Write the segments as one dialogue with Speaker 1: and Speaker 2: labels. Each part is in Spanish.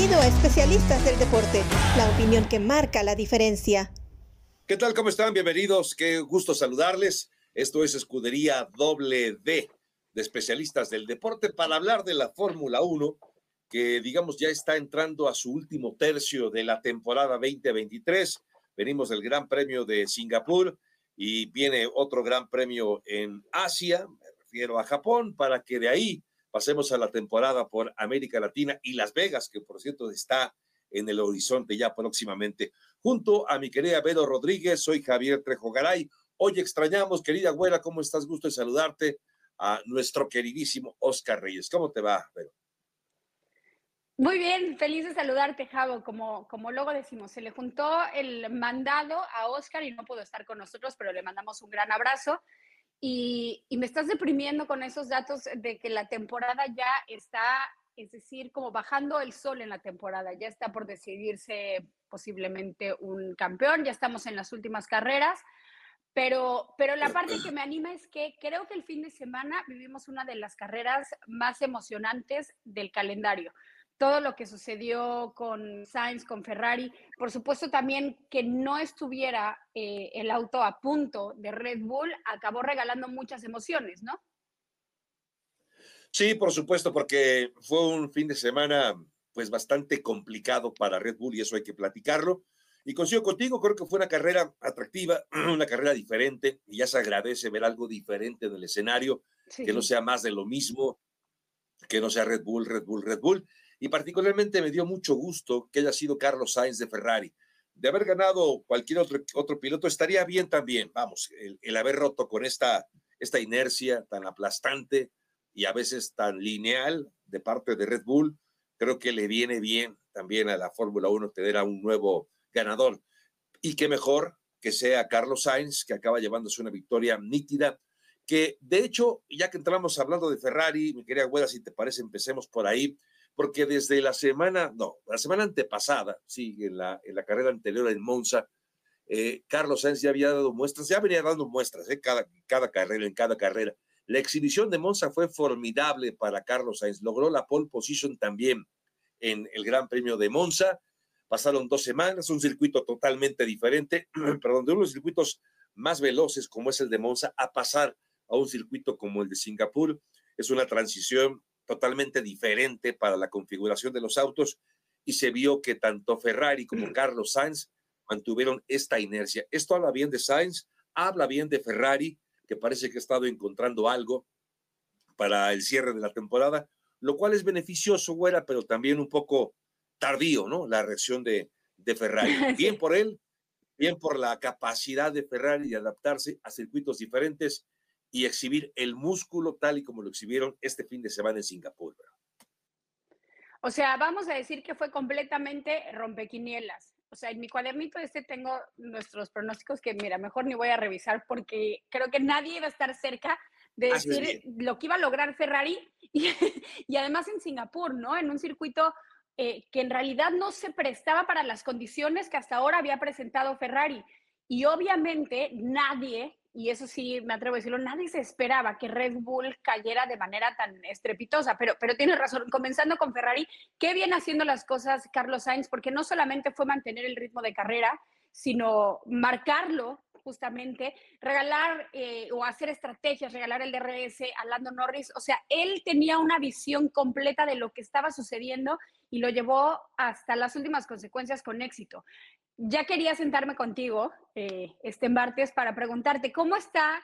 Speaker 1: Bienvenido a Especialistas del Deporte, la opinión que marca la diferencia.
Speaker 2: ¿Qué tal? ¿Cómo están? Bienvenidos. Qué gusto saludarles. Esto es Escudería Doble D de Especialistas del Deporte para hablar de la Fórmula 1, que digamos ya está entrando a su último tercio de la temporada 2023. Venimos del Gran Premio de Singapur y viene otro Gran Premio en Asia, me refiero a Japón, para que de ahí pasemos a la temporada por América Latina y Las Vegas, que por cierto está en el horizonte ya próximamente. Junto a mi querida Vero Rodríguez, soy Javier Trejo Garay. Hoy extrañamos, querida abuela, ¿cómo estás? Gusto de saludarte a nuestro queridísimo Oscar Reyes. ¿Cómo te va, Vero?
Speaker 3: Muy bien, feliz de saludarte, Javo. Como, como luego decimos, se le juntó el mandado a Oscar y no pudo estar con nosotros, pero le mandamos un gran abrazo. Y, me estás deprimiendo con esos datos de que la temporada ya está, es decir, como bajando el sol en la temporada, ya está por decidirse posiblemente un campeón, ya estamos en las últimas carreras, pero, pero la parte que me anima es que creo que el fin de semana vivimos una de las carreras más emocionantes del calendario todo lo que sucedió con Sainz, con Ferrari, por supuesto también que no estuviera eh, el auto a punto de Red Bull, acabó regalando muchas emociones, ¿no?
Speaker 2: Sí, por supuesto, porque fue un fin de semana pues bastante complicado para Red Bull y eso hay que platicarlo. Y consigo contigo, creo que fue una carrera atractiva, una carrera diferente y ya se agradece ver algo diferente en el escenario, que no sea más de lo mismo, que no sea Red Bull, Red Bull, Red Bull. Y particularmente me dio mucho gusto que haya sido Carlos Sainz de Ferrari. De haber ganado cualquier otro, otro piloto estaría bien también, vamos, el, haber roto con esta, esta inercia tan aplastante y a veces tan lineal de parte de Red Bull, creo que le viene bien también a la Fórmula 1 tener a un nuevo ganador. Y qué mejor que sea Carlos Sainz, que acaba llevándose una victoria nítida, que de hecho, ya que entramos hablando de Ferrari, mi querida Güeda, si te parece, empecemos por ahí porque desde la semana, no, la semana antepasada, sí, en la, en la carrera anterior en Monza, eh, Carlos Sainz ya había dado muestras, ya venía dando muestras, eh, cada, cada carrera, en cada carrera. La exhibición de Monza fue formidable para Carlos Sainz, logró la pole position también en el Gran Premio de Monza. Pasaron dos semanas, un circuito totalmente diferente, perdón, de uno de los circuitos más veloces como es el de Monza a pasar a un circuito como el de Singapur. Es una transición totalmente diferente para la configuración de los autos y se vio que tanto Ferrari como Carlos Sainz mantuvieron esta inercia. Esto habla bien de Sainz, habla bien de Ferrari, que parece que ha estado encontrando algo para el cierre de la temporada, lo cual es beneficioso, güera, pero también un poco tardío, ¿no? La reacción de, de Ferrari. Bien por él, bien por la capacidad de Ferrari de adaptarse a circuitos diferentes y exhibir el músculo tal y como lo exhibieron este fin de semana en Singapur.
Speaker 3: O sea, vamos a decir que fue completamente rompequinielas. O sea, en mi cuadernito este tengo nuestros pronósticos que, mira, mejor ni voy a revisar porque creo que nadie iba a estar cerca de decir lo que iba a lograr Ferrari y, además en Singapur, ¿no? En un circuito eh, que en realidad no se prestaba para las condiciones que hasta ahora había presentado Ferrari. Y obviamente nadie y eso sí me atrevo a decirlo, nadie se esperaba que Red Bull cayera de manera tan estrepitosa, pero, pero tienes razón, comenzando con Ferrari, qué bien haciendo las cosas Carlos Sainz, porque no solamente fue mantener el ritmo de carrera, sino marcarlo justamente, regalar eh, o hacer estrategias, regalar el DRS a Lando Norris, o sea, él tenía una visión completa de lo que estaba sucediendo y lo llevó hasta las últimas consecuencias con éxito ya quería sentarme contigo eh, este martes para preguntarte cómo está.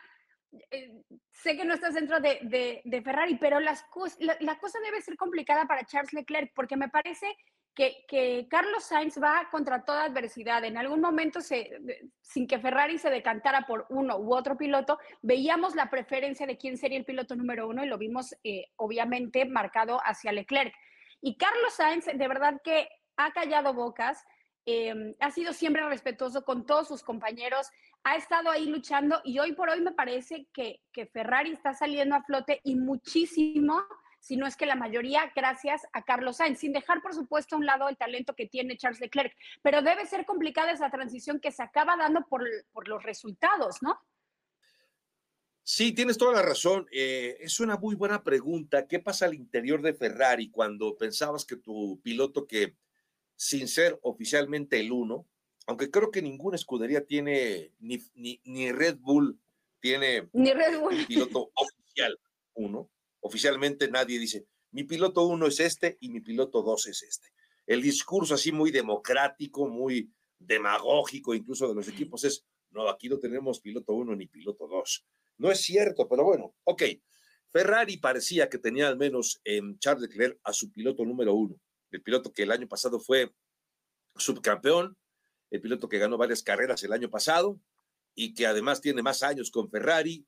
Speaker 3: Eh, sé que no estás dentro de, Ferrari, pero las la, cosa debe ser complicada para Charles Leclerc porque me parece que, Carlos Sainz va contra toda adversidad. En algún momento, sin que Ferrari se decantara por uno u otro piloto, veíamos la preferencia de quién sería el piloto número uno y lo vimos eh, obviamente marcado hacia Leclerc. Y Carlos Sainz, de verdad que ha callado bocas Em, ha sido siempre respetuoso con todos sus compañeros, ha estado ahí luchando y hoy por hoy me parece que, Ferrari está saliendo a flote y muchísimo, si no es que la mayoría, gracias a Carlos Sainz, sin dejar por supuesto a un lado el talento que tiene Charles Leclerc, pero debe ser complicada esa transición que se acaba dando por, por los resultados, ¿no?
Speaker 2: Sí, tienes toda la razón. Eh, es una muy buena pregunta. ¿Qué pasa al interior de Ferrari cuando pensabas que tu piloto que sin ser oficialmente el uno, aunque creo que ninguna escudería tiene, ni, ni, Red Bull tiene
Speaker 3: ni Red Bull.
Speaker 2: piloto oficial uno. Oficialmente nadie dice, mi piloto uno es este y mi piloto dos es este. El discurso así muy democrático, muy demagógico incluso de los equipos es, no, aquí no tenemos piloto uno ni piloto dos. No es cierto, pero bueno, ok. Ferrari parecía que tenía al menos en Charles Leclerc a su piloto número uno, el piloto que el año pasado fue subcampeón, el piloto que ganó varias carreras el año pasado y que además tiene más años con Ferrari.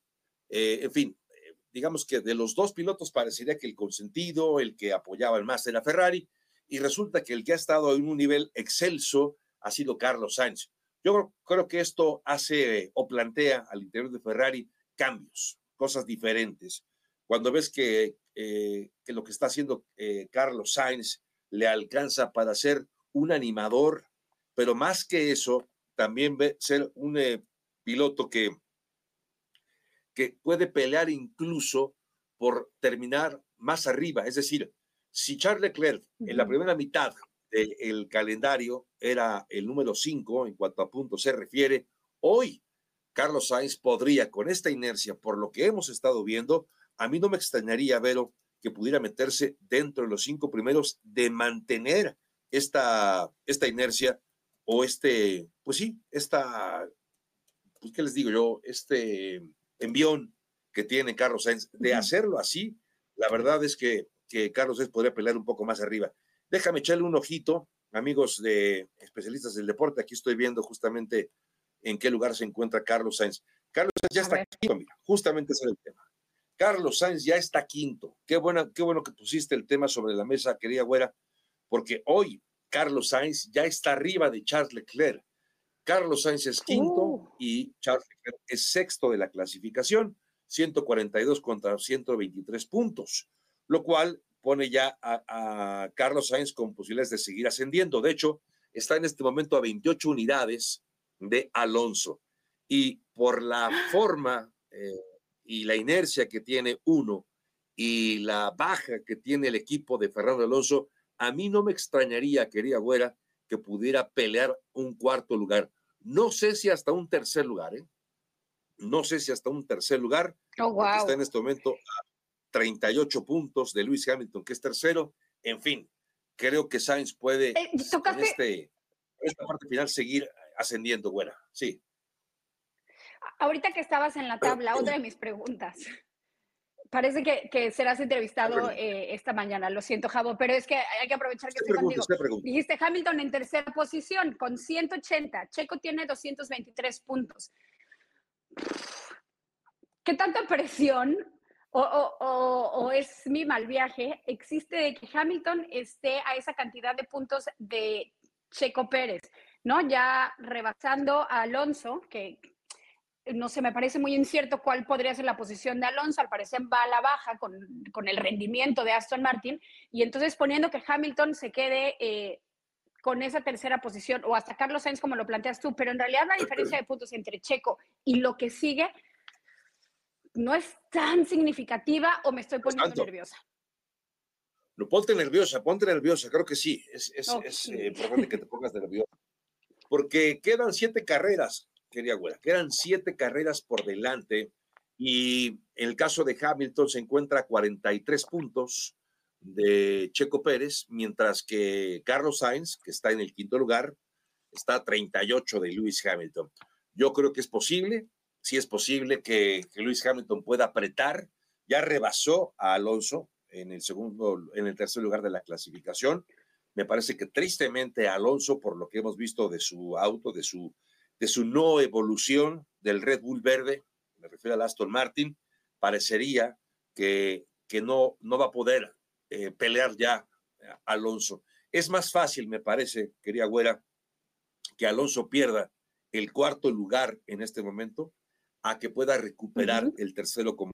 Speaker 2: Eh, en fin, eh, digamos que de los dos pilotos parecería que el consentido, el que apoyaba más era Ferrari, y resulta que el que ha estado en un nivel excelso ha sido Carlos Sainz. Yo creo que esto hace o plantea al interior de Ferrari cambios, cosas diferentes. Cuando ves que, eh, que lo que está haciendo Carlos Sainz le alcanza para ser un animador, pero más que eso, también ser un eh, piloto que, que puede pelear incluso por terminar más arriba. Es decir, si Charles Leclerc en la primera mitad del calendario era el número 5 en cuanto a puntos se refiere, hoy Carlos Sainz podría, con esta inercia, por lo que hemos estado viendo, a mí no me extrañaría, Vero, que pudiera meterse dentro de los cinco primeros de mantener esta, esta inercia o este, pues sí, esta, pues qué les digo yo, este envión que tiene Carlos Sainz, de hacerlo así, la verdad es que, que Carlos Sainz podría pelear un poco más arriba. Déjame echarle un ojito, amigos de especialistas del deporte, aquí estoy viendo justamente en qué lugar se encuentra Carlos Sainz. Carlos Sainz ya está aquí, mira, justamente ese es el tema. Carlos Sainz ya está quinto. Qué, buena, qué bueno que pusiste el tema sobre la mesa, querida güera, porque hoy Carlos Sainz ya está arriba de Charles Leclerc. Carlos Sainz es quinto oh. y Charles Leclerc es sexto de la clasificación, 142 contra 123 puntos, lo cual pone ya a, Carlos Sainz con posibilidades de seguir ascendiendo. De hecho, está en este momento a 28 unidades de Alonso. Y por la forma eh, y la inercia que tiene uno y la baja que tiene el equipo de Fernando Alonso, a mí no me extrañaría, querida Güera, que pudiera pelear un cuarto lugar. No sé si hasta un tercer lugar, ¿eh? No sé si hasta un tercer lugar.
Speaker 3: Oh,
Speaker 2: está en este momento a 38 puntos de Luis Hamilton, que es tercero. En fin, creo que Sainz puede
Speaker 3: eh, en
Speaker 2: este, esta parte final seguir ascendiendo, Güera. Sí.
Speaker 3: Ahorita que estabas en la tabla, otra de mis preguntas parece que, serás entrevistado eh, esta mañana, lo siento, Javo, pero es que hay que aprovechar que estoy contigo. Dijiste Hamilton en tercera posición con 180, Checo tiene 223 puntos. ¿Qué tanta presión o, o, es mi mal viaje existe de que Hamilton esté a esa cantidad de puntos de Checo Pérez, ¿no? Ya rebasando a Alonso, que no sé, me parece muy incierto cuál podría ser la posición de Alonso, al parecer va a la baja con, el rendimiento de Aston Martin, y entonces poniendo que Hamilton se quede eh, con esa tercera posición, o hasta Carlos Sainz como lo planteas tú, pero en realidad la diferencia de puntos entre Checo y lo que sigue no es tan significativa o me estoy poniendo nerviosa.
Speaker 2: No, ponte nerviosa, ponte nerviosa, creo que sí, es, es, eh, importante que te pongas nerviosa, porque quedan siete carreras, quería Güera, que eran siete carreras por delante y en el caso de Hamilton se encuentra 43 puntos de Checo Pérez, mientras que Carlos Sainz, que está en el quinto lugar, está a 38 de Lewis Hamilton. Yo creo que es posible, sí es posible que, que Lewis Hamilton pueda apretar, ya rebasó a Alonso en el segundo, en el tercer lugar de la clasificación. Me parece que tristemente Alonso, por lo que hemos visto de su auto, de su de su no evolución del Red Bull verde, me refiero al Aston Martin, parecería que, que no, no va a poder eh, pelear ya Alonso. Es más fácil, me parece, quería Güera, que Alonso pierda el cuarto lugar en este momento a que pueda recuperar el tercero como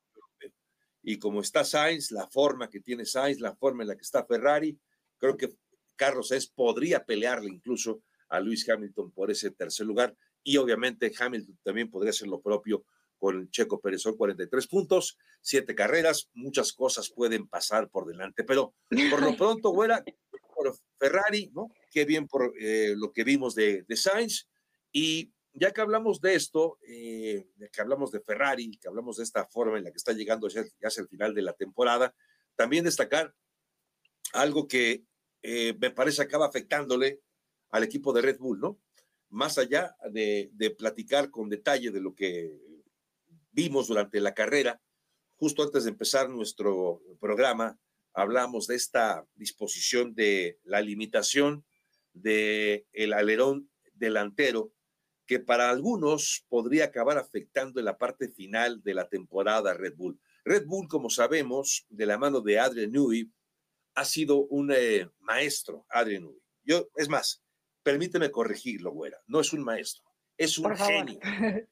Speaker 2: y como está Sainz, la forma que tiene Sainz, la forma en la que está Ferrari, creo que Carlos Sainz podría pelearle incluso a Luis Hamilton por ese tercer lugar y obviamente Hamilton también podría hacer lo propio con Checo Pérez. Son 43 puntos, siete carreras, muchas cosas pueden pasar por delante, pero por lo pronto, güera, por Ferrari, ¿no? qué bien por eh, lo que vimos de, de, Sainz. Y ya que hablamos de esto, eh, que hablamos de Ferrari, que hablamos de esta forma en la que está llegando ya, hacia el final de la temporada, también destacar algo que eh, me parece acaba afectándole al equipo de Red Bull, ¿no? Más allá de, platicar con detalle de lo que vimos durante la carrera, justo antes de empezar nuestro programa, hablamos de esta disposición de la limitación del el alerón delantero, que para algunos podría acabar afectando en la parte final de la temporada Red Bull. Red Bull, como sabemos, de la mano de Adrian Newey, ha sido un eh, maestro, Adrian Newey. Yo, es más, permíteme corregirlo, güera, no es un maestro, es un genio,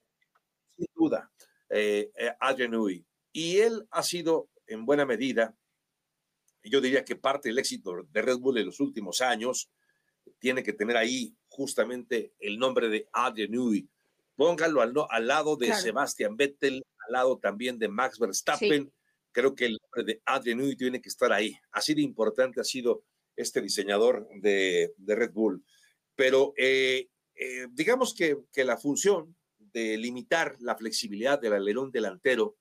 Speaker 2: sin duda, eh, eh, Adrian Newey. Y él ha sido, en buena medida, yo diría que parte del éxito de Red Bull en los últimos años tiene que tener ahí justamente el nombre de Adrian Newey. Póngalo al, al lado de Sebastian Vettel, al lado también de Max Verstappen. Creo que el nombre de Adrian Newey tiene que estar ahí. Así de importante ha sido este diseñador de, de Red Bull. Pero eh, eh, digamos que, que la función de limitar la flexibilidad del alerón delantero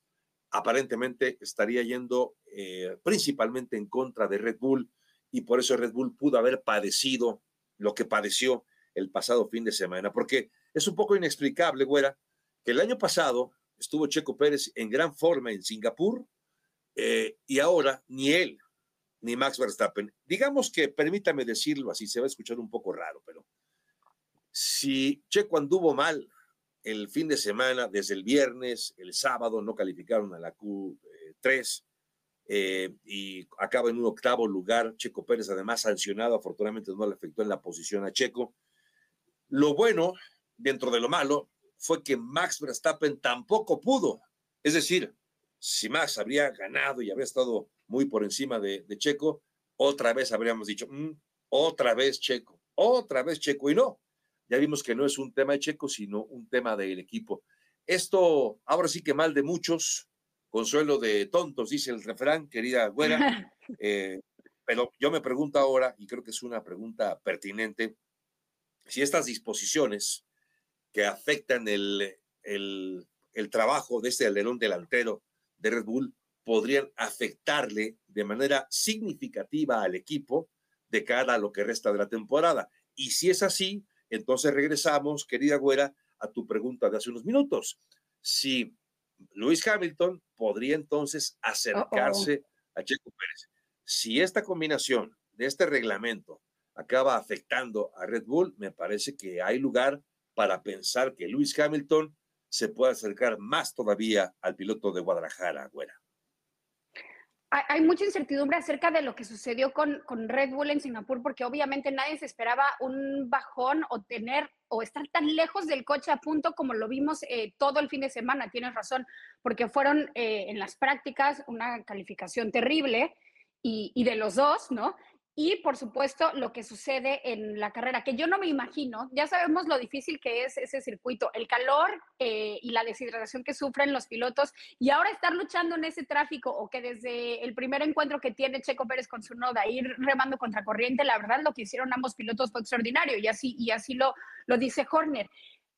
Speaker 2: aparentemente estaría yendo eh, principalmente en contra de Red Bull y por eso Red Bull pudo haber padecido lo que padeció el pasado fin de semana, porque es un poco inexplicable, güera, que el año pasado estuvo Checo Pérez en gran forma en Singapur y ahora ni él ni Max Verstappen, digamos que, permítame decirlo así, se va a escuchar un poco raro, pero si Checo anduvo mal el fin de semana, desde el viernes, el sábado, no calificaron a la Q3 eh, y acaba en un octavo lugar. Checo Pérez, además, sancionado, afortunadamente no le afectó en la posición a Checo. Lo bueno, dentro de lo malo, fue que Max Verstappen tampoco pudo. Es decir, si Max habría ganado y habría estado muy por encima de, Checo, otra vez habríamos dicho, mm, otra vez Checo, otra vez Checo, y no, ya vimos que no es un tema de Checo, sino un tema del equipo. Esto, ahora sí que mal de muchos, consuelo de tontos, dice el refrán, querida güera. Eh, pero yo me pregunto ahora, y creo que es una pregunta pertinente, si estas disposiciones que afectan el, el, el trabajo de este alerón delantero de Red Bull podrían afectarle de manera significativa al equipo de cara a lo que resta de la temporada. Y si es así, entonces regresamos, querida güera, a tu pregunta de hace unos minutos. Si Luis Hamilton podría entonces acercarse a Checo Pérez. Si esta combinación de este reglamento acaba afectando a Red Bull, me parece que hay lugar para pensar que Luis Hamilton se puede acercar más todavía al piloto de Guadalajara, güera
Speaker 3: hay mucha incertidumbre acerca de lo que sucedió con, con, Red Bull en Singapur, porque obviamente nadie se esperaba un bajón o tener o estar tan lejos del coche a punto como lo vimos eh, todo el fin de semana. Tienes razón, porque fueron eh, en las prácticas una calificación terrible y, y de los dos, ¿no? Y por supuesto lo que sucede en la carrera, que yo no me imagino, ya sabemos lo difícil que es ese circuito, el calor eh, y la deshidratación que sufren los pilotos y ahora estar luchando en ese tráfico o que desde el primer encuentro que tiene Checo Pérez con su noda, ir remando contra corriente, la verdad lo que hicieron ambos pilotos fue extraordinario y así, y así lo, lo dice Horner.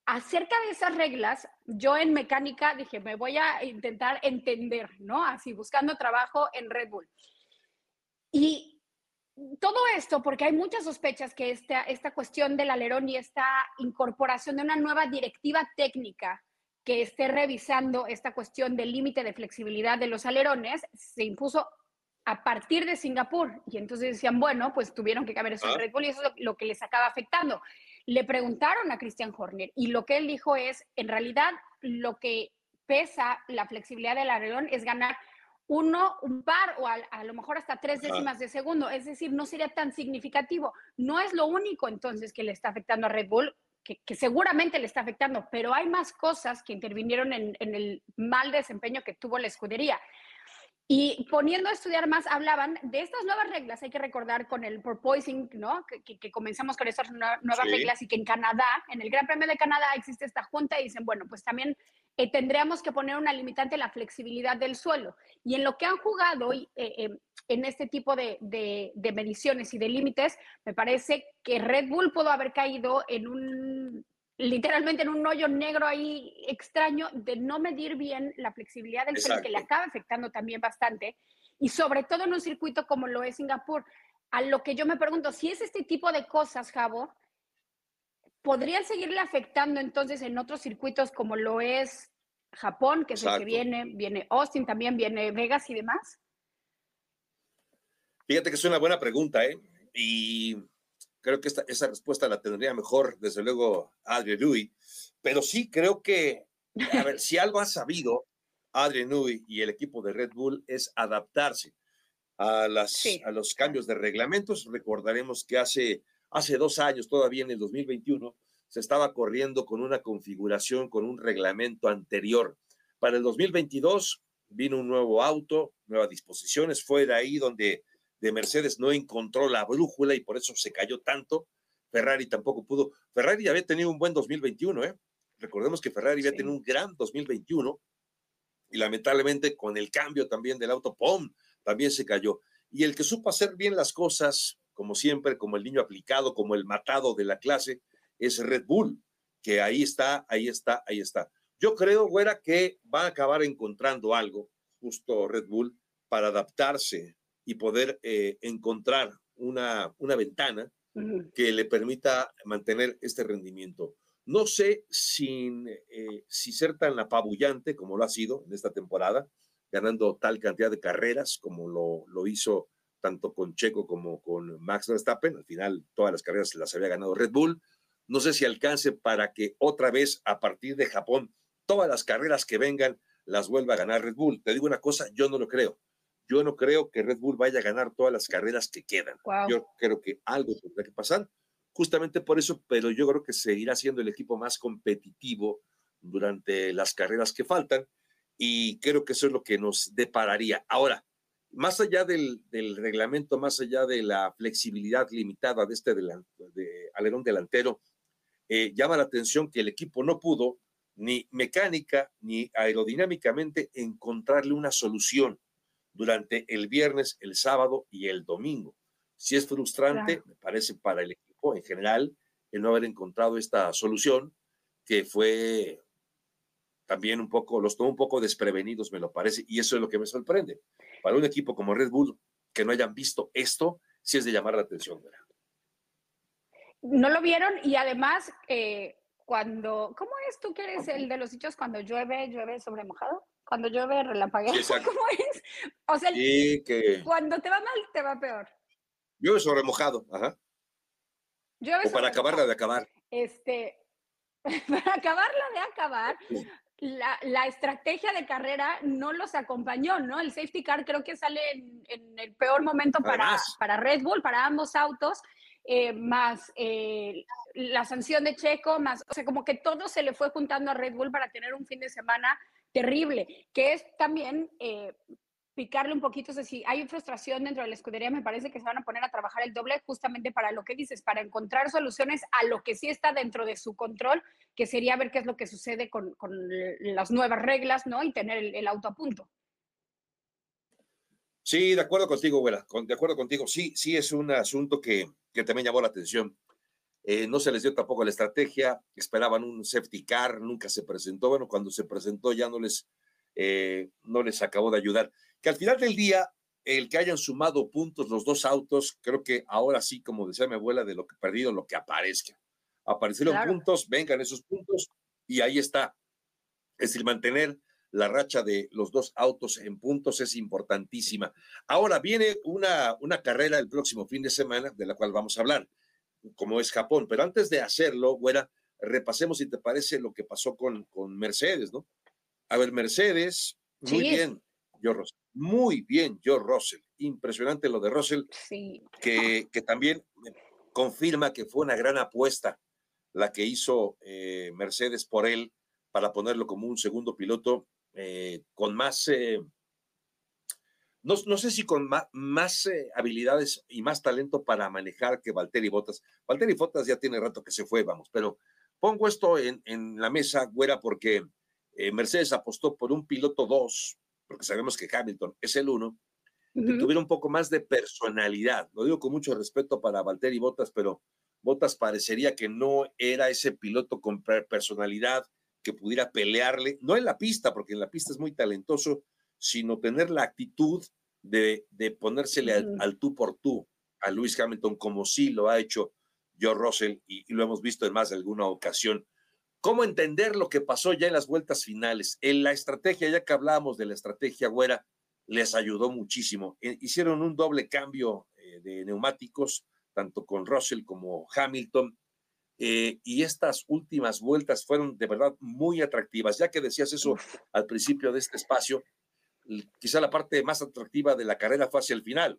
Speaker 3: Acerca de esas reglas, yo en mecánica dije, me voy a intentar entender, ¿no? Así, buscando trabajo en Red Bull. Y todo esto porque hay muchas sospechas que esta, esta cuestión del alerón y esta incorporación de una nueva directiva técnica que esté revisando esta cuestión del límite de flexibilidad de los alerones se impuso a partir de Singapur. Y entonces decían, bueno, pues tuvieron que cambiar eso en ah. Red Bull y eso es lo, lo, que les acaba afectando. Le preguntaron a Christian Horner y lo que él dijo es, en realidad, lo que pesa la flexibilidad del alerón es ganar uno, un par o a, lo mejor hasta tres décimas de segundo. Es decir, no sería tan significativo. No es lo único entonces que le está afectando a Red Bull, que, seguramente le está afectando, pero hay más cosas que intervinieron en, el mal desempeño que tuvo la escudería. Y poniendo a estudiar más, hablaban de estas nuevas reglas. Hay que recordar con el porpoising, ¿no? Que, que, comenzamos con estas nuevas reglas y que en Canadá, en el Gran Premio de Canadá, existe esta junta y dicen, bueno, pues también eh, tendríamos que poner una limitante la flexibilidad del suelo. Y en lo que han jugado eh, eh, en este tipo de, de, de mediciones y de límites, me parece que Red Bull pudo haber caído en un literalmente en un hoyo negro ahí extraño de no medir bien la flexibilidad del suelo, que le acaba afectando también bastante, y sobre todo en un circuito como lo es Singapur. A lo que yo me pregunto, si es este tipo de cosas, Javo, ¿podrían seguirle afectando entonces en otros circuitos como lo es Japón, que es el que viene, viene Austin también, viene Vegas y demás?
Speaker 2: Fíjate que es una buena pregunta, ¿eh? Y Creo que esta, esa respuesta la tendría mejor, desde luego, Adrian Newey. Pero sí creo que, a ver, si algo ha sabido Adrian Newey y el equipo de Red Bull es adaptarse a, las, a los cambios de reglamentos. Recordaremos que hace, hace dos años, todavía en el 2021, se estaba corriendo con una configuración, con un reglamento anterior. Para el 2022 vino un nuevo auto, nuevas disposiciones, fue de ahí donde de Mercedes no encontró la brújula y por eso se cayó tanto. Ferrari tampoco pudo. Ferrari había tenido un buen 2021, ¿eh? Recordemos que Ferrari había tenido un gran 2021 y lamentablemente con el cambio también del auto, ¡pum! También se cayó. Y el que supo hacer bien las cosas, como siempre, como el niño aplicado, como el matado de la clase, es Red Bull, que ahí está, ahí está, ahí está. Yo creo, güera, que va a acabar encontrando algo, justo Red Bull, para adaptarse y poder eh, encontrar una, una ventana que le permita mantener este rendimiento. No sé sin, eh, si ser tan apabullante como lo ha sido en esta temporada, ganando tal cantidad de carreras como lo, lo hizo tanto con Checo como con Max Verstappen. Al final, todas las carreras las había ganado Red Bull. No sé si alcance para que otra vez, a partir de Japón, todas las carreras que vengan las vuelva a ganar Red Bull. Te digo una cosa, yo no lo creo yo no creo que Red Bull vaya a ganar todas las carreras que quedan. Yo creo que algo tendrá que pasar, justamente por eso, pero yo creo que seguirá siendo el equipo más competitivo durante las carreras que faltan y creo que eso es lo que nos depararía. Ahora, más allá del, reglamento, más allá de la flexibilidad limitada de este de alerón delantero, eh, llama la atención que el equipo no pudo ni mecánica ni aerodinámicamente encontrarle una solución durante el viernes, el sábado y el domingo. Si es frustrante, me parece para el equipo en general, el no haber encontrado esta solución, que fue también un poco, los tomó un poco desprevenidos, me lo parece, y eso es lo que me sorprende. Para un equipo como Red Bull, que no hayan visto esto, sí es de llamar la atención.
Speaker 3: No lo vieron y además, eh, cuando, ¿cómo es tú que eres el de los dichos cuando llueve, llueve sobre mojado? Cuando llueve, relampaguea. ¿Cómo es? O sea, cuando te va mal, te va peor.
Speaker 2: Llueve sobre mojado, ajá. o para acabarla de acabar.
Speaker 3: Este, para acabarla de acabar, la, la, estrategia de carrera no los acompañó, ¿no? El safety car creo que sale en, el peor momento para, para Red Bull, para ambos autos, eh, más eh, la sanción de Checo, más, o sea, como que todo se le fue juntando a Red Bull para tener un fin de semana terrible, que es también eh, picarle un poquito, o sea, si hay frustración dentro de la escudería, me parece que se van a poner a trabajar el doble justamente para lo que dices, para encontrar soluciones a lo que sí está dentro de su control, que sería ver qué es lo que sucede con, con las nuevas reglas, ¿no? Y tener el, auto a punto.
Speaker 2: Sí, de acuerdo contigo, güera, de acuerdo contigo. Sí, sí es un asunto que, que también llamó la atención. Eh, no se les dio tampoco la estrategia, esperaban un safety car, nunca se presentó. Bueno, cuando se presentó ya no les, eh, no les acabó de ayudar. Que al final del día, el que hayan sumado puntos los dos autos, creo que ahora sí, como decía mi abuela, de lo que perdido, lo que aparezca. Aparecieron puntos, vengan esos puntos y ahí está. Es decir, mantener la racha de los dos autos en puntos es importantísima. Ahora viene una, una carrera el próximo fin de semana, de la cual vamos a hablar como es Japón. Pero antes de hacerlo, güera, repasemos si te parece lo que pasó con, con Mercedes, ¿no? A ver, Mercedes, muy bien, Joe Russell. Muy bien, Joe Russell. Impresionante lo de Russell, que, que, también confirma que fue una gran apuesta la que hizo eh, Mercedes por él para ponerlo como un segundo piloto eh, con más, eh, no, no sé si con más, eh, habilidades y más talento para manejar que Valtteri Bottas. Valtteri Bottas ya tiene rato que se fue, vamos, pero pongo esto en, en la mesa, güera, porque Mercedes apostó por un piloto 2, porque sabemos que Hamilton es el 1, que tuviera un poco más de personalidad. Lo digo con mucho respeto para Valtteri Bottas, pero Bottas parecería que no era ese piloto con personalidad que pudiera pelearle, no en la pista, porque en la pista es muy talentoso, sino tener la actitud de, de ponérsele al, tú por tú a Luis Hamilton, como sí lo ha hecho Joe Russell y, lo hemos visto en más de alguna ocasión. ¿Cómo entender lo que pasó ya en las vueltas finales? En la estrategia, ya que hablábamos de la estrategia güera, les ayudó muchísimo. Eh, hicieron un doble cambio eh, de neumáticos, tanto con Russell como Hamilton. Eh, y estas últimas vueltas fueron de verdad muy atractivas. Ya que decías eso al principio de este espacio, quizá la parte más atractiva de la carrera fue hacia el final,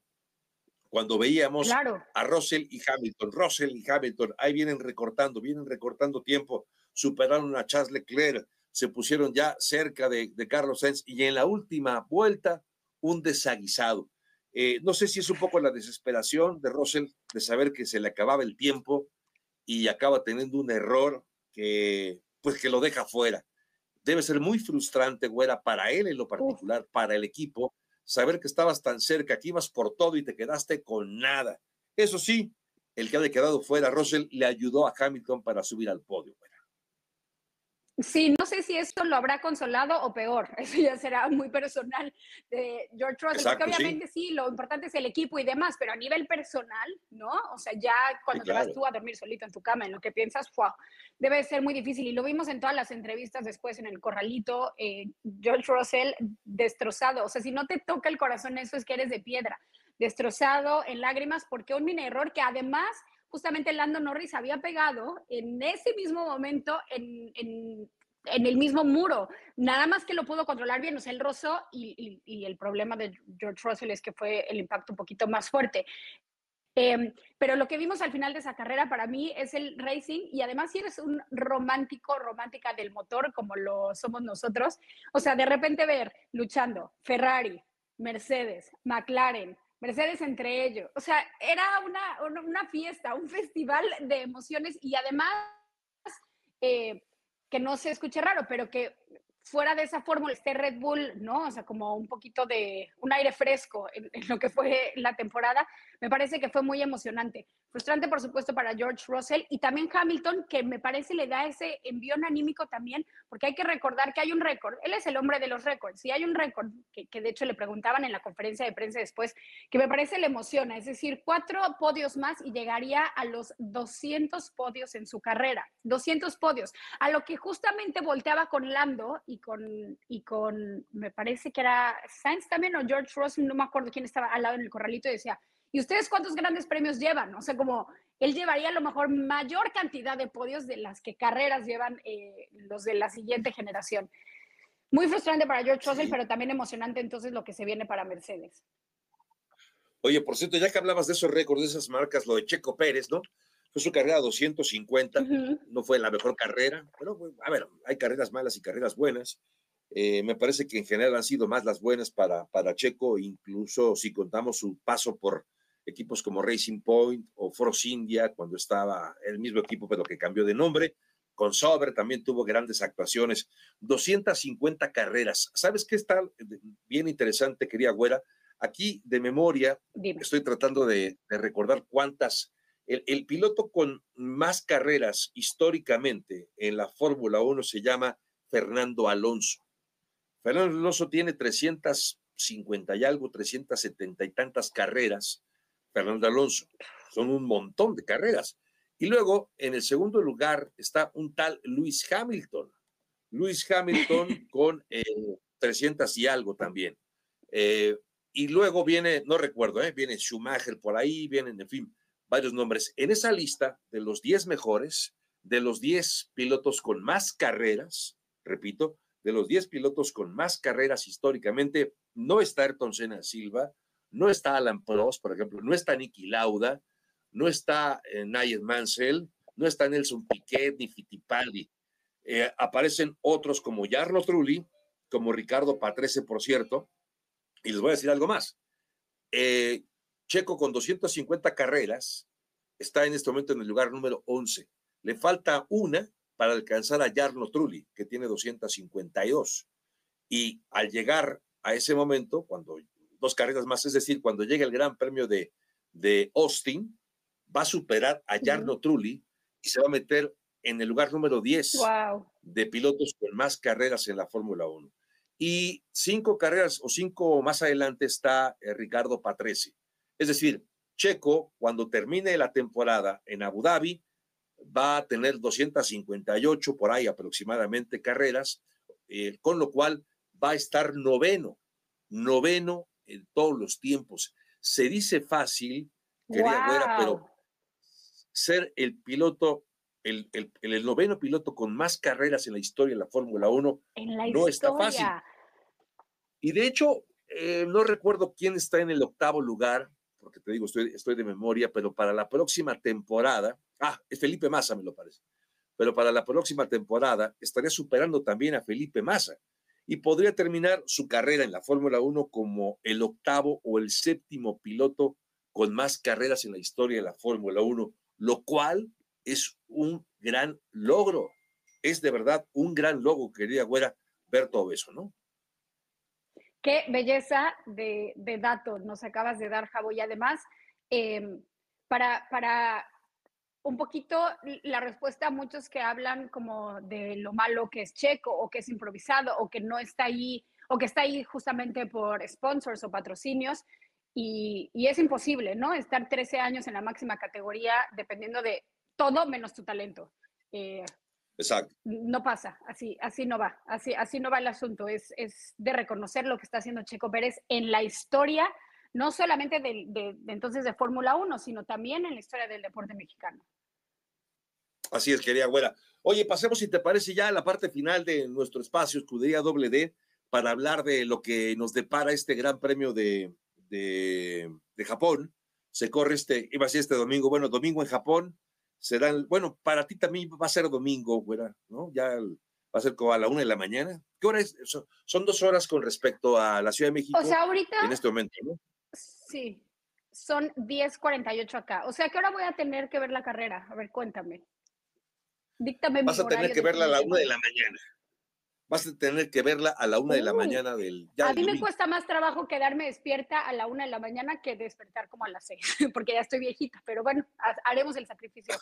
Speaker 2: cuando veíamos a Russell y Hamilton, Russell y Hamilton, ahí vienen recortando, vienen recortando tiempo, superaron a Charles Leclerc, se pusieron ya cerca de, Carlos Sainz y en la última vuelta un desaguisado. Eh, no sé si es un poco la desesperación de Russell de saber que se le acababa el tiempo y acaba teniendo un error que pues que lo deja fuera debe ser muy frustrante, güera, para él en lo particular, para el equipo, saber que estabas tan cerca, que ibas por todo y te quedaste con nada. Eso sí, el que había quedado fuera, Russell, le ayudó a Hamilton para subir al podio.
Speaker 3: Sí, no sé si esto lo habrá consolado o peor, eso ya será muy personal de George Russell, obviamente sí. lo importante es el equipo y demás, pero a nivel personal, ¿no? O sea, ya cuando te vas tú a dormir solito en tu cama, en lo que piensas, wow, debe ser muy difícil. Y lo vimos en todas las entrevistas después en el corralito, eh, George Russell destrozado, o sea, si no te toca el corazón, eso es que eres de piedra, destrozado, en lágrimas, porque un mini error que además justamente Lando Norris había pegado en ese mismo momento en, el mismo muro. Nada más que lo pudo controlar bien, o sea, él rozó y, el problema de George Russell es que fue el impacto un poquito más fuerte. Em, pero lo que vimos al final de esa carrera para mí es el racing y además si eres un romántico, romántica del motor como lo somos nosotros, o sea, de repente ver luchando Ferrari, Mercedes, McLaren, Mercedes entre ellos. O sea, era una, una fiesta, un festival de emociones y además eh, que no se escuche raro, pero que fuera de esa fórmula este Red Bull, ¿no? O sea, como un poquito de un aire fresco en, lo que fue la temporada, me parece que fue muy emocionante. Frustrante, por supuesto, para George Russell y también Hamilton, que me parece le da ese envión anímico también, porque hay que recordar que hay un récord. Él es el hombre de los récords y hay un récord que, que de hecho le preguntaban en la conferencia de prensa después, que me parece le emociona, es decir, cuatro podios más y llegaría a los 200 podios en su carrera, 200 podios, a lo que justamente volteaba con Lando y con, y con, me parece que era Sainz también o George Russell, no me acuerdo quién estaba al lado en el corralito y decía, ¿y ustedes cuántos grandes premios llevan? O sea, como él llevaría a lo mejor mayor cantidad de podios de las que carreras llevan eh, los de la siguiente generación. Muy frustrante para George Russell, pero también emocionante entonces lo que se viene para Mercedes.
Speaker 2: Oye, por cierto, ya que hablabas de esos récords, de esas marcas, lo de Checo Pérez, ¿no? Fue su carrera 250, no fue la mejor carrera, pero a ver, hay carreras malas y carreras buenas. Eh, me parece que en general han sido más las buenas para, para Checo, incluso si contamos su paso por equipos como Racing Point o Force India, cuando estaba el mismo equipo, pero que cambió de nombre. Con Sauber también tuvo grandes actuaciones. 250 carreras. ¿Sabes qué está bien interesante, quería Güera? Aquí de memoria estoy tratando de, recordar cuántas. El, piloto con más carreras históricamente en la Fórmula 1 se llama Fernando Alonso. Fernando Alonso tiene 350 y algo, 370 y tantas carreras Fernando Alonso. Son un montón de carreras. Y luego, en el segundo lugar, está un tal Luis Hamilton. Luis Hamilton con 300 y algo también. Eh, y luego viene, no recuerdo, ¿eh? viene Schumacher por ahí, vienen, en fin, varios nombres. En esa lista de los 10 mejores, de los 10 pilotos con más carreras, repito, de los 10 pilotos con más carreras históricamente, no está Ayrton Senna Silva, no está Alan Prost, por ejemplo, no está Nicky Lauda, no está eh, Mansell, no está Nelson Piquet ni Fittipaldi. Eh, aparecen otros como Jarno Trulli, como Ricardo Patrese, por cierto, Y les voy a decir algo más. Eh, Checo con 250 carreras está en este momento en el lugar número 11. Le falta una para alcanzar a Jarno Trulli, que tiene 252. Y al llegar a ese momento, cuando dos carreras más, es decir, cuando llegue el Gran Premio de, de Austin, va a superar a Jarno Trulli y se va a meter en el lugar número 10 de pilotos con más carreras en la Fórmula 1. Y cinco carreras o cinco más adelante está eh, Ricardo Patrese. Es decir, Checo, cuando termine la temporada en Abu Dhabi, va a tener 258 por ahí aproximadamente carreras, eh, con lo cual va a estar noveno, noveno en todos los tiempos. Se dice fácil, querida pero ser el piloto, el, el, noveno piloto con más carreras en la historia de la Fórmula 1 no está fácil. Y de hecho, eh, no recuerdo quién está en el octavo lugar, porque te digo, estoy, de memoria, pero para la próxima temporada, ah, es Felipe Massa, me lo parece, pero para la próxima temporada estaría superando también a Felipe Massa y podría terminar su carrera en la Fórmula 1 como el octavo o el séptimo piloto con más carreras en la historia de la Fórmula 1, lo cual es un gran logro. Es de verdad un gran logro, querida Güera, ver todo eso, ¿no?
Speaker 3: Qué belleza de, datos nos acabas de dar, Javo. Y además, em, para, para un poquito la respuesta a muchos que hablan como de lo malo que es checo o que es improvisado o que no está ahí o que está ahí justamente por sponsors o patrocinios y, es imposible, ¿no? Estar 13 años en la máxima categoría dependiendo de todo menos tu talento.
Speaker 2: Eh, Exacto.
Speaker 3: No pasa, así, así no va, así, así no va el asunto. Es, es de reconocer lo que está haciendo Checo Pérez en la historia no solamente de, entonces de Fórmula 1, sino también en la historia del deporte mexicano.
Speaker 2: Así es, querida güera. Oye, pasemos, si te parece, ya a la parte final de nuestro espacio, Escudería Doble D, para hablar de lo que nos depara este gran premio de, de, Japón. Se corre este, iba a ser este domingo, bueno, domingo en Japón, será, bueno, para ti también va a ser domingo, güera, ¿no? Ya va a ser como a la una de la mañana. ¿Qué hora es? Son, dos horas con respecto a la Ciudad de México.
Speaker 3: O sea, ahorita.
Speaker 2: En este momento, ¿no?
Speaker 3: Sí, son 10.48 acá. O sea, ¿qué hora voy a tener que ver la carrera? A ver, cuéntame. Díctame.
Speaker 2: Vas a tener que verla a la una de la mañana. Vas a tener que verla a la una de la mañana del.
Speaker 3: a mí me cuesta más trabajo quedarme despierta a la una de la mañana que despertar como a las seis, porque ya estoy viejita. Pero bueno, haremos el sacrificio.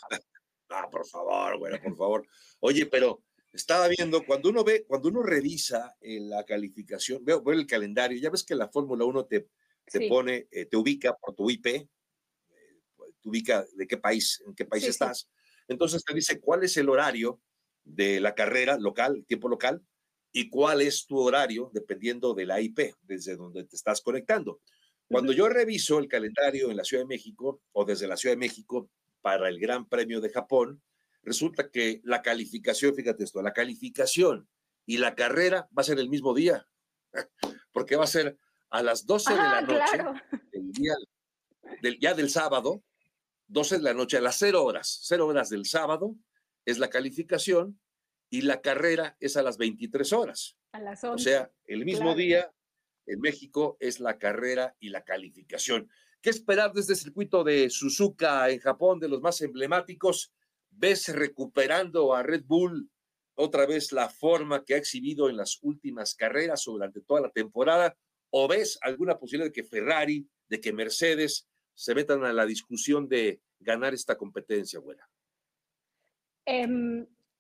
Speaker 2: ah, por favor, bueno, por favor. Oye, pero estaba viendo, cuando uno ve, cuando uno revisa la calificación, veo, veo el calendario, ya ves que la Fórmula 1 te, te pone, eh, te ubica por tu IP, eh, te ubica de qué país, en qué país estás. Entonces te dice cuál es el horario de la carrera local, tiempo local, y cuál es tu horario dependiendo de la IP, desde donde te estás conectando. Cuando yo reviso el calendario en la Ciudad de México o desde la Ciudad de México para el Gran Premio de Japón, resulta que la calificación, fíjate esto, la calificación y la carrera va a ser el mismo día, porque va a ser a las 12 de la noche del día, del, ya del sábado, 12 de la noche, a las 0 horas, 0 horas del sábado es la calificación y la carrera es a las 23 horas.
Speaker 3: A las 11.
Speaker 2: O sea, el mismo día en México es la carrera y la calificación. ¿Qué esperar desde el circuito de Suzuka en Japón, de los más emblemáticos? ¿Ves recuperando a Red Bull otra vez la forma que ha exhibido en las últimas carreras o durante toda la temporada? ¿O ves alguna posibilidad de que Ferrari, de que Mercedes se metan a la discusión de ganar esta competencia, buena?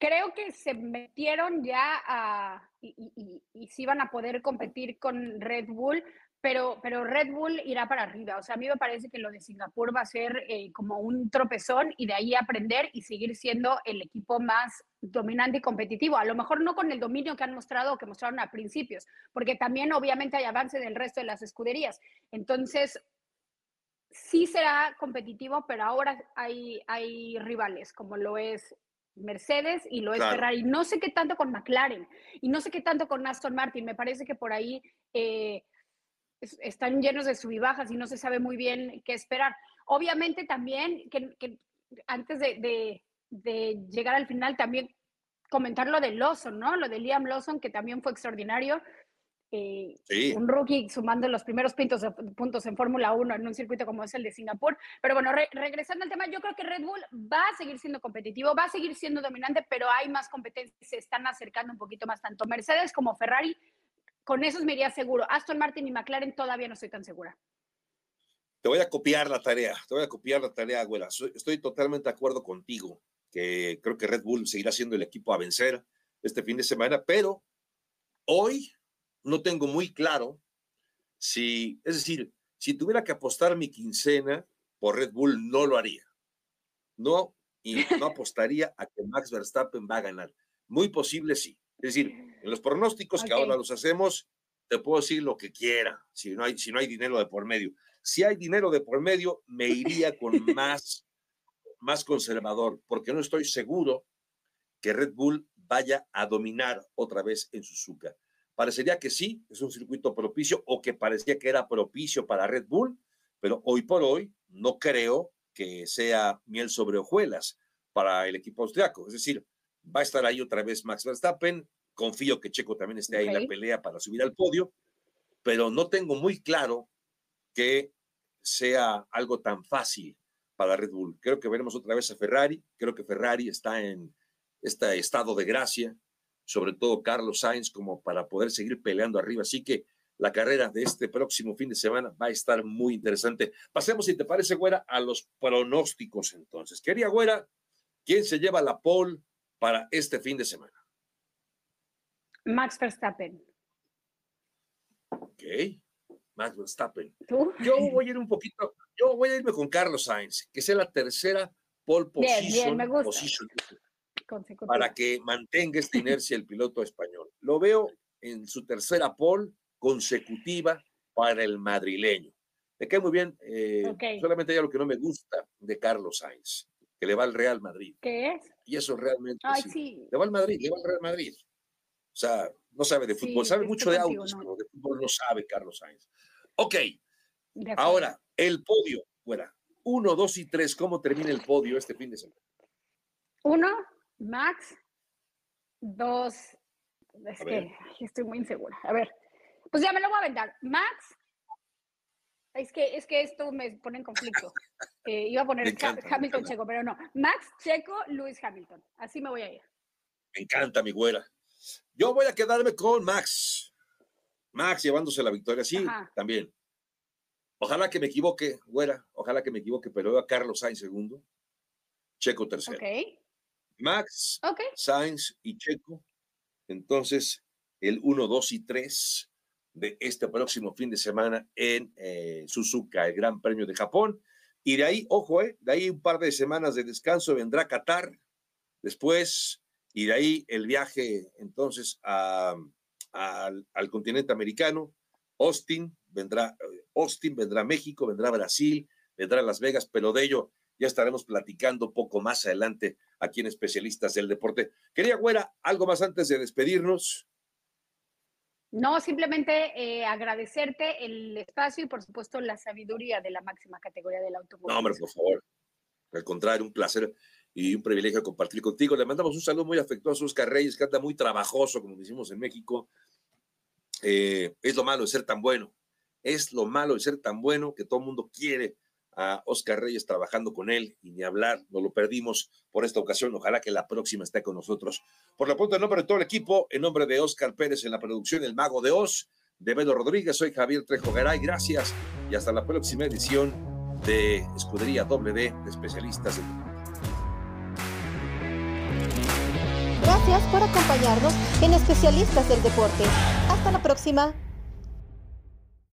Speaker 3: Creo que se metieron ya a, y, y, sí van a poder competir con Red Bull, pero, pero Red Bull irá para arriba. O sea, a mí me parece que lo de Singapur va a ser eh, como un tropezón y de ahí aprender y seguir siendo el equipo más dominante y competitivo. A lo mejor no con el dominio que han mostrado o que mostraron a principios, porque también obviamente hay avance del resto de las escuderías. Entonces, sí será competitivo, pero ahora hay, hay rivales, como lo es Mercedes y lo es Ferrari. No sé qué tanto con McLaren y no sé qué tanto con Aston Martin. Me parece que por ahí eh, están llenos de subibajas y no se sabe muy bien qué esperar. Obviamente también que, antes de, llegar al final también comentar lo de Lawson, ¿no? Lo de Liam Lawson, que también fue extraordinario. Eh, un rookie sumando los primeros puntos, puntos en Fórmula 1 en un circuito como es el de Singapur. Pero bueno, regresando al tema, yo creo que Red Bull va a seguir siendo competitivo, va a seguir siendo dominante, pero hay más competencia, se están acercando un poquito más, tanto Mercedes como Ferrari. Con esos me iría seguro. Aston Martin y McLaren todavía no estoy tan segura.
Speaker 2: Te voy a copiar la tarea, te voy a copiar la tarea, abuela. Estoy totalmente de acuerdo contigo, que creo que Red Bull seguirá siendo el equipo a vencer este fin de semana, pero hoy no tengo muy claro si, es decir, si tuviera que apostar mi quincena por Red Bull, no lo haría. No, y no apostaría a que Max Verstappen va a ganar. Muy posible sí. Es decir, en los pronósticos que ahora los hacemos, te puedo decir lo que quiera, si no hay, si no hay dinero de por medio. Si hay dinero de por medio, me iría con más, más conservador, porque no estoy seguro que Red Bull vaya a dominar otra vez en Suzuka. Parecería que sí, es un circuito propicio o que parecía que era propicio para Red Bull, pero hoy por hoy no creo que sea miel sobre hojuelas para el equipo austriaco. Es decir, va a estar ahí otra vez Max Verstappen. Confío que Checo también esté ahí en la pelea para subir al podio, pero no tengo muy claro que sea algo tan fácil para Red Bull. Creo que veremos otra vez a Ferrari. Creo que Ferrari está en este estado de gracia sobre todo Carlos Sainz, como para poder seguir peleando arriba. Así que la carrera de este próximo fin de semana va a estar muy interesante. Pasemos, si te parece, Güera, a los pronósticos entonces. Quería, Güera, ¿quién se lleva la pole para este fin de semana?
Speaker 3: Max Verstappen.
Speaker 2: Ok, Max Verstappen. Yo voy a ir un poquito, yo voy a irme con Carlos Sainz, que sea la tercera pole position. Bien, bien, me gusta para que mantenga esta inercia el piloto español. Lo veo en su tercera pole consecutiva para el madrileño. Me cae muy bien, eh, solamente hay algo que no me gusta de Carlos Sainz, que le va al Real Madrid.
Speaker 3: ¿Qué es?
Speaker 2: Y eso realmente sí. Le va al Madrid, le va al Real Madrid. O sea, no sabe de fútbol, sabe mucho de autos, pero de fútbol no sabe Carlos Sainz. Ok, ahora, el podio, fuera. Uno, dos y tres, ¿cómo termina el podio este fin de semana?
Speaker 3: Uno, Max, dos, es que estoy muy insegura. A ver, pues ya me lo voy a aventar. Max, es que, es que esto me pone en conflicto. Eh, iba a poner Hamilton Checo, pero no. Max, Checo, Luis Hamilton. Así me voy a ir.
Speaker 2: Me encanta, mi güera. Yo voy a quedarme con Max. Max llevándose la victoria, sí, también. Ojalá que me equivoque, güera. Ojalá que me equivoque, pero a Carlos Sainz segundo. Checo tercero. Ok. Max, Sainz y Checo. Entonces, el 1, 2 y 3 de este próximo fin de semana en eh, Suzuka, el Gran Premio de Japón. Y de ahí, ojo, eh, de ahí un par de semanas de descanso vendrá Qatar después, y de ahí el viaje entonces al continente americano. Austin vendrá, eh, Austin vendrá México, vendrá Brasil, vendrá Las Vegas, pero de ello ya estaremos platicando poco más adelante aquí en Especialistas del Deporte. Quería, Güera, algo más antes de despedirnos.
Speaker 3: No, simplemente eh, agradecerte el espacio y, por supuesto, la sabiduría de la máxima categoría del automóvil.
Speaker 2: No, hombre, por favor. Al contrario, un placer y un privilegio compartir contigo. Le mandamos un saludo muy afectuoso a Oscar Reyes, que anda muy trabajoso, como decimos en México. Eh, es lo malo de ser tan bueno. Es lo malo de ser tan bueno que todo el mundo quiere a Oscar Reyes trabajando con él y ni hablar, no lo perdimos por esta ocasión. Ojalá que la próxima esté con nosotros. Por lo pronto, en nombre de todo el equipo, en nombre de Oscar Pérez en la producción, el mago de Oz, de Bedo Rodríguez, soy Javier Trejo Garay. Gracias y hasta la próxima edición de Escudería WD de Especialistas
Speaker 1: Gracias por acompañarnos en Especialistas del Deporte. Hasta la próxima.